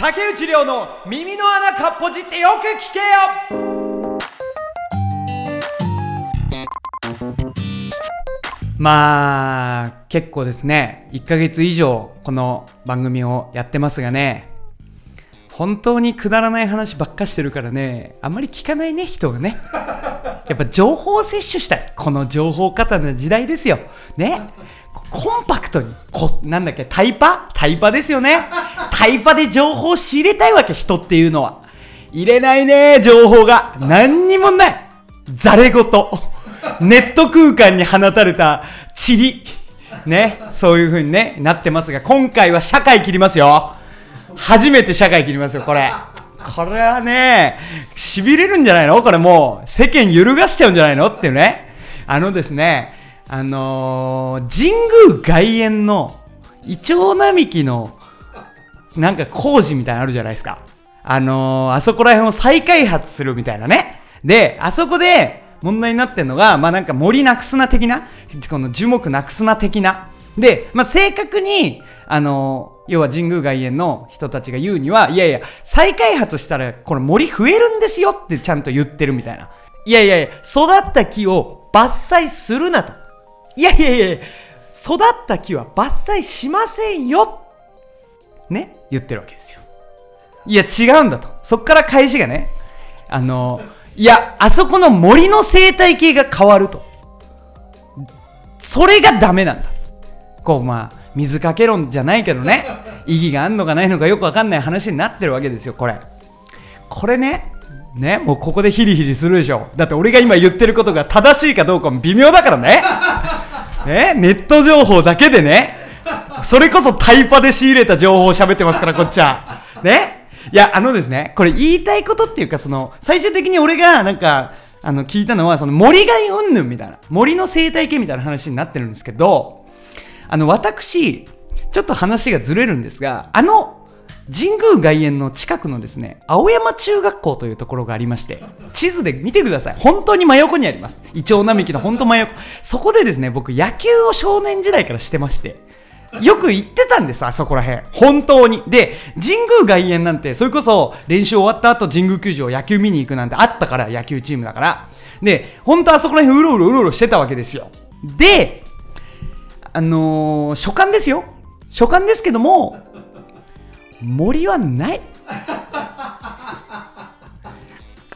竹内涼の耳の穴かっぽじってよく聞けよ。まあ結構ですね。1ヶ月以上この番組をやってますがね。本当にくだらない話ばっかしてるからね。あんまり聞かないね人がね。やっぱ情報を摂取したい。この情報過多な時代ですよ。ね。コンパクトに。こなんだっけタイパ？タイパですよね。タイパで情報を仕入れたいわけ人っていうのは。入れないね情報が。何にもない。ざれ言ネット空間に放たれた。塵。ね。そういう風にねなってますが今回は社会切りますよ。初めて社会切りますよこれ。これはね痺れるんじゃないの？これもう世間揺るがしちゃうんじゃないの？っていうね。あのですねあのー、神宮外苑のイチョウ並木のなんか工事みたいなのあるじゃないですか。あのー、あそこら辺を再開発するみたいなね。で、あそこで問題になってんのが、まあなんか森なくすな的な、この樹木なくすな的な。で、まあ正確に、あのー、要は神宮外苑の人たちが言うには、いやいや、再開発したらこれ森増えるんですよってちゃんと言ってるみたいな。いやいやいや、育った木を伐採するなと。いやいやいや、育った木は伐採しませんよね言ってるわけですよ。いや、違うんだと。そっから返しがね、あの、いや、あそこの森の生態系が変わると。それがダメなんだ。こう、まあ、水かけ論じゃないけどね、意義があんのかないのかよくわかんない話になってるわけですよ、これ。これね、ね、もうここでヒリヒリするでしょ。だって俺が今言ってることが正しいかどうかも微妙だからね。ね、ネット情報だけでね、それこそタイパで仕入れた情報を喋ってますから、こっちは。ね？いや、あのですね、これ言いたいことっていうか、その、最終的に俺がなんか、あの、聞いたのは、その森がうんぬんみたいな、森の生態系みたいな話になってるんですけど、あの、私、ちょっと話がずれるんですが、あの、神宮外苑の近くのですね、青山中学校というところがありまして、地図で見てください。本当に真横にあります。イチョウ並木の本当真横。そこでですね、僕野球を少年時代からしてまして、よく行ってたんです、あそこら辺。本当に。で、神宮外苑なんて、それこそ練習終わった後神宮球場野球見に行くなんてあったから、野球チームだから。で、本当あそこら辺うろうろうろうろしてたわけですよ。で、あのー、所感ですよ。所感ですけども、森はない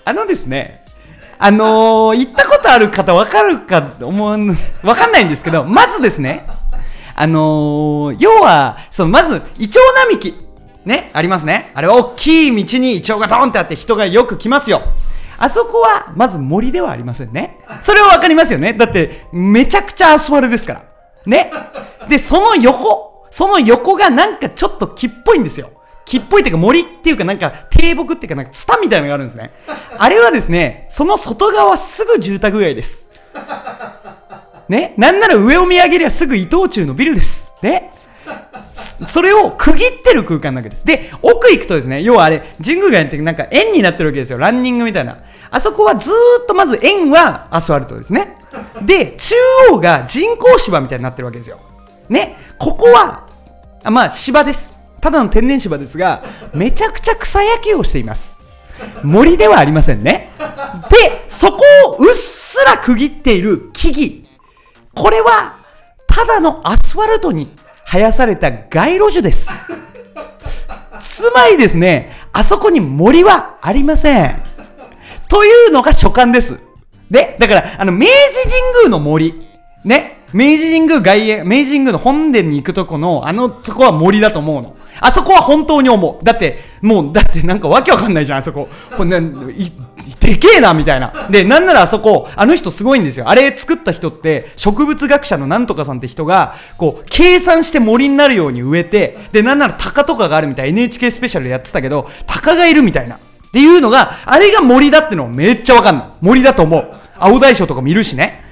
あのですねあのー、行ったことある方わかるか思わんわかんないんですけどまずですねあのー、要はそのまずイチョウ並木。ね？ありますね。あれは大きい道にイチョウがドンってあって人がよく来ますよ。あそこはまず森ではありませんね。それはわかりますよね。だってめちゃくちゃアスファルですから。ね？でその横その横がなんかちょっと木っぽいんですよ。木っぽいっていうか森っていうかなんか低木っていうかなんかツタみたいなのがあるんですね。あれはですね、その外側すぐ住宅街です。ね。なんなら上を見上げりゃすぐ伊藤忠のビルです。ね。それを区切ってる空間なわけです。で、奥行くとですね、要はあれ、神宮外ってなんか円になってるわけですよ。ランニングみたいな。あそこはずっとまず円はアスファルトですね。で、中央が人工芝みたいになってるわけですよ。ね。ここはあまあ芝ですただの天然芝ですがめちゃくちゃ草野球をしています森ではありませんねでそこをうっすら区切っている木々これはただのアスファルトに生やされた街路樹です。つまりですねあそこに森はありません。というのが所感です。でだからあの明治神宮の森。ね明治神宮外苑、明治神宮の本殿に行くとこの、あのとこは森だと思うの。あそこは本当に思う。だって、もう、だってなんかわけわかんないじゃん、あそこ。これでけえな、みたいな。で、なんならあそこ、あの人すごいんですよ。あれ作った人って、植物学者のなんとかさんって人が、こう、計算して森になるように植えて、で、なんなら鷹とかがあるみたい。NHK スペシャルでやってたけど、鷹がいるみたいな。っていうのが、あれが森だってのめっちゃわかんない。森だと思う。青大将とか見るしね。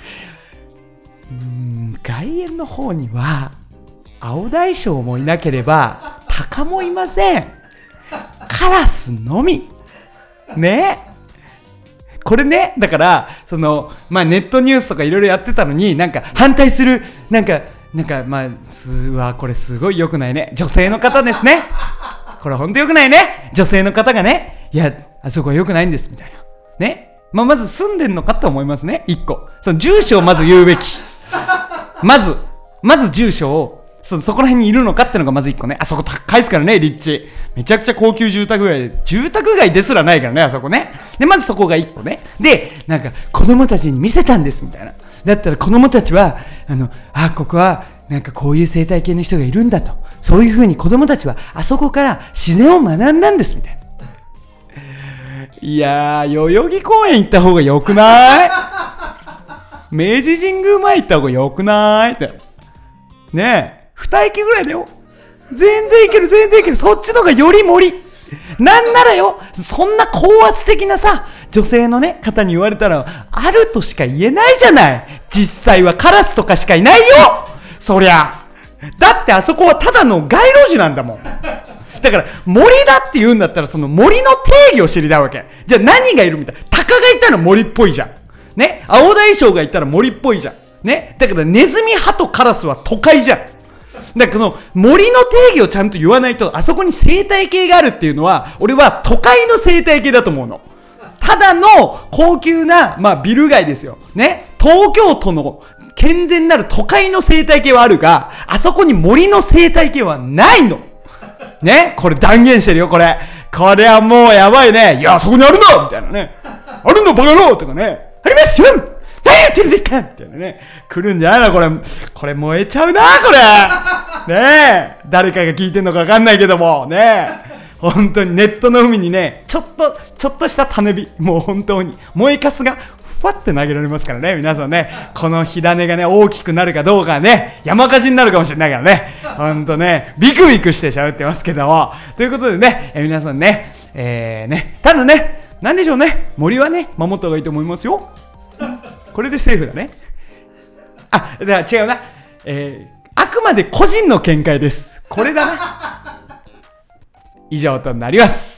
うん外苑の方には青大将もいなければ鷹もいませんカラスのみねこれねだからそのまあネットニュースとかいろいろやってたのになんか反対するなんかなんかまあすわこれすごい良くないね女性の方ですねこれほんと良くないね。女性の方がね、いや、あそこは良くないんです、みたいな。ね。まあ、まず住んでんのかと思いますね。一個。その住所をまず言うべき。まず、まず住所を、そそこら辺にいるのかってのがまず一個ね。あそこ高いですからね、立地。めちゃくちゃ高級住宅街で、住宅街ですらないからね、あそこね。で、まずそこが一個ね。で、なんか、子供たちに見せたんです、みたいな。だったら子供たちは、あの、あ、ここは、なんかこういう生態系の人がいるんだと。そういうふうに子供たちは、あそこから自然を学んだんです、みたいな。いやー、代々木公園行った方がよくない？明治神宮前行った方がよくない？って。ねえ、二駅ぐらいだよ。全然いける、全然いける。そっちの方がより森。なんならよ、そんな高圧的なさ、女性のね、方に言われたら、あるとしか言えないじゃない。実際はカラスとかしかいないよそりゃ。だってあそこはただの街路樹なんだもん。だから、森だって言うんだったら、その森の定義を知りたいわけ。じゃあ何がいるみたいな。鷹がいたら森っぽいじゃん。ね？青大将がいたら森っぽいじゃん。ね？だからネズミ派とカラスは都会じゃん。だからこの森の定義をちゃんと言わないと、あそこに生態系があるっていうのは、俺は都会の生態系だと思うの。ただの高級な、まあ、ビル街ですよ。ね？東京都の健全なる都会の生態系はあるが、あそこに森の生態系はないの。ね？これ断言してるよ、これ。これはもうやばいね。いや、そこにあるのみたいなね。あるのバカ野郎とかね。ありますよ何やってるんですかみたいなね。来るんじゃないの？これ。これ燃えちゃうな、これ。ねえ。誰かが聞いてんのかわかんないけども。ねえ。本当にネットの海にね、ちょっと、ちょっとした種火。もう本当に。燃えかすがふわって投げられますからね、皆さんね、この火種がね、大きくなるかどうかね、山火事になるかもしれないからね、ほんとね、ビクビクして喋ってますけども、ということでね、え皆さんね、えー、ね、ただね、なんでしょうね、森はね、守った方がいいと思いますよ。これでセーフだね。あ、だから違うな。えー、あくまで個人の見解です。これだな。以上となります。